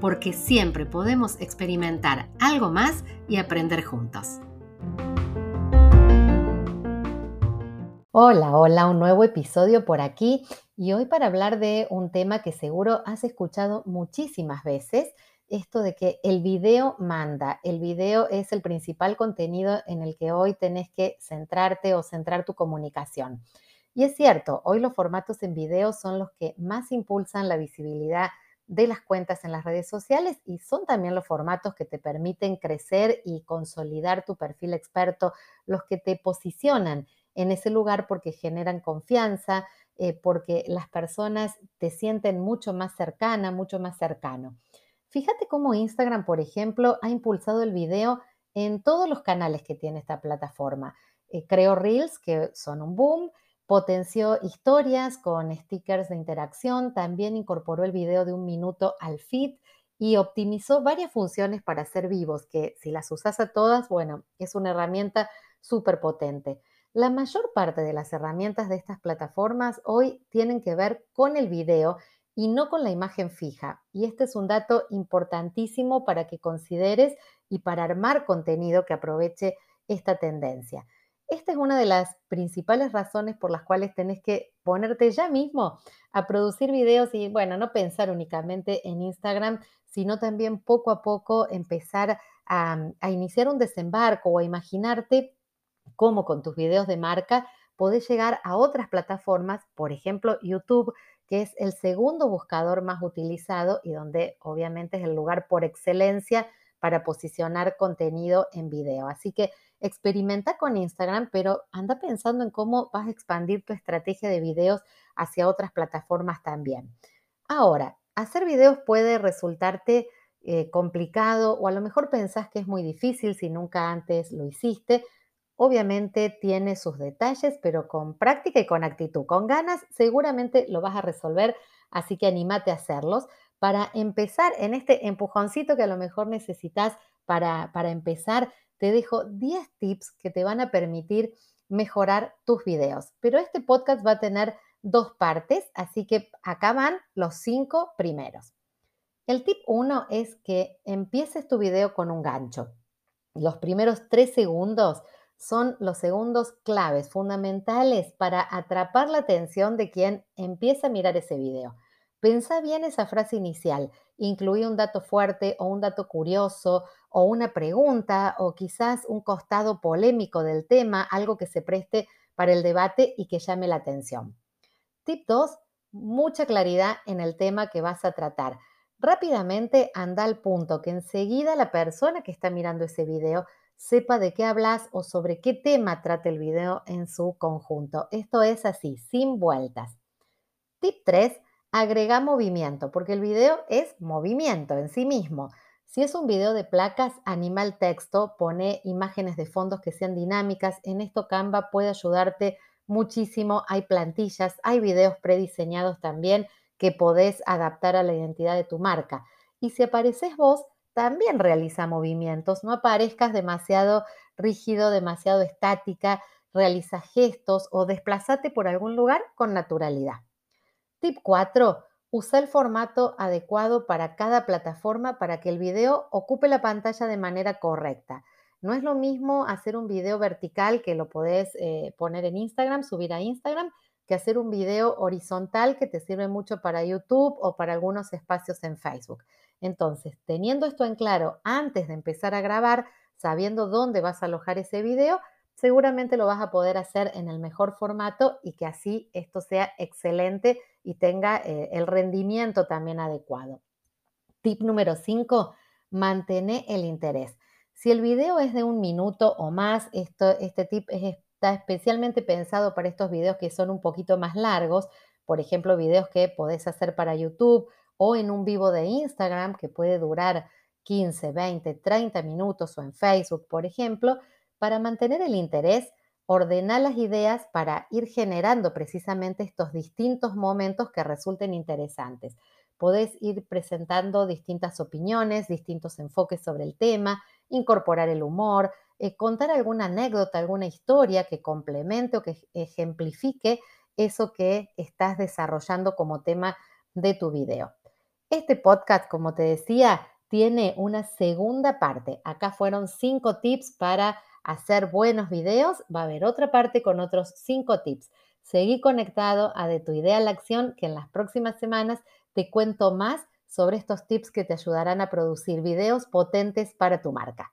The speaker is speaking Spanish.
porque siempre podemos experimentar algo más y aprender juntos. Hola, hola, un nuevo episodio por aquí y hoy para hablar de un tema que seguro has escuchado muchísimas veces, esto de que el video manda, el video es el principal contenido en el que hoy tenés que centrarte o centrar tu comunicación. Y es cierto, hoy los formatos en video son los que más impulsan la visibilidad de las cuentas en las redes sociales y son también los formatos que te permiten crecer y consolidar tu perfil experto, los que te posicionan en ese lugar porque generan confianza, eh, porque las personas te sienten mucho más cercana, mucho más cercano. Fíjate cómo Instagram, por ejemplo, ha impulsado el video en todos los canales que tiene esta plataforma. Eh, creó Reels, que son un boom, potenció historias con stickers de interacción, también incorporó el video de un minuto al feed y optimizó varias funciones para ser vivos, que si las usas a todas, bueno, es una herramienta súper potente. La mayor parte de las herramientas de estas plataformas hoy tienen que ver con el video y no con la imagen fija. Y este es un dato importantísimo para que consideres y para armar contenido que aproveche esta tendencia. Esta es una de las principales razones por las cuales tenés que ponerte ya mismo a producir videos y, bueno, no pensar únicamente en Instagram, sino también poco a poco empezar a, a iniciar un desembarco o a imaginarte cómo con tus videos de marca podés llegar a otras plataformas, por ejemplo YouTube, que es el segundo buscador más utilizado y donde obviamente es el lugar por excelencia para posicionar contenido en video. Así que experimenta con Instagram, pero anda pensando en cómo vas a expandir tu estrategia de videos hacia otras plataformas también. Ahora, hacer videos puede resultarte eh, complicado o a lo mejor pensás que es muy difícil si nunca antes lo hiciste, Obviamente tiene sus detalles, pero con práctica y con actitud, con ganas, seguramente lo vas a resolver, así que anímate a hacerlos para empezar en este empujoncito que a lo mejor necesitas para, para empezar. Te dejo 10 tips que te van a permitir mejorar tus videos, pero este podcast va a tener dos partes, así que acá van los cinco primeros. El tip 1 es que empieces tu video con un gancho. Los primeros tres segundos son los segundos claves fundamentales para atrapar la atención de quien empieza a mirar ese video. Pensa bien esa frase inicial, incluye un dato fuerte o un dato curioso o una pregunta o quizás un costado polémico del tema, algo que se preste para el debate y que llame la atención. Tip 2, mucha claridad en el tema que vas a tratar. Rápidamente anda al punto que enseguida la persona que está mirando ese video sepa de qué hablas o sobre qué tema trata el video en su conjunto. Esto es así, sin vueltas. Tip 3, agrega movimiento, porque el video es movimiento en sí mismo. Si es un video de placas, anima el texto, pone imágenes de fondos que sean dinámicas. En esto Canva puede ayudarte muchísimo. Hay plantillas, hay videos prediseñados también que podés adaptar a la identidad de tu marca. Y si apareces vos, también realiza movimientos, no aparezcas demasiado rígido, demasiado estática, realiza gestos o desplazate por algún lugar con naturalidad. Tip 4. Usa el formato adecuado para cada plataforma para que el video ocupe la pantalla de manera correcta. No es lo mismo hacer un video vertical que lo podés eh, poner en Instagram, subir a Instagram, que hacer un video horizontal que te sirve mucho para YouTube o para algunos espacios en Facebook. Entonces, teniendo esto en claro antes de empezar a grabar, sabiendo dónde vas a alojar ese video, seguramente lo vas a poder hacer en el mejor formato y que así esto sea excelente y tenga eh, el rendimiento también adecuado. Tip número 5, mantén el interés. Si el video es de un minuto o más, esto, este tip está especialmente pensado para estos videos que son un poquito más largos, por ejemplo, videos que podés hacer para YouTube o en un vivo de Instagram que puede durar 15, 20, 30 minutos o en Facebook, por ejemplo, para mantener el interés, ordenar las ideas para ir generando precisamente estos distintos momentos que resulten interesantes. Podés ir presentando distintas opiniones, distintos enfoques sobre el tema, incorporar el humor, eh, contar alguna anécdota, alguna historia que complemente o que ejemplifique eso que estás desarrollando como tema de tu video. Este podcast, como te decía, tiene una segunda parte. Acá fueron cinco tips para hacer buenos videos. Va a haber otra parte con otros cinco tips. Seguí conectado a De tu idea a la acción, que en las próximas semanas te cuento más sobre estos tips que te ayudarán a producir videos potentes para tu marca.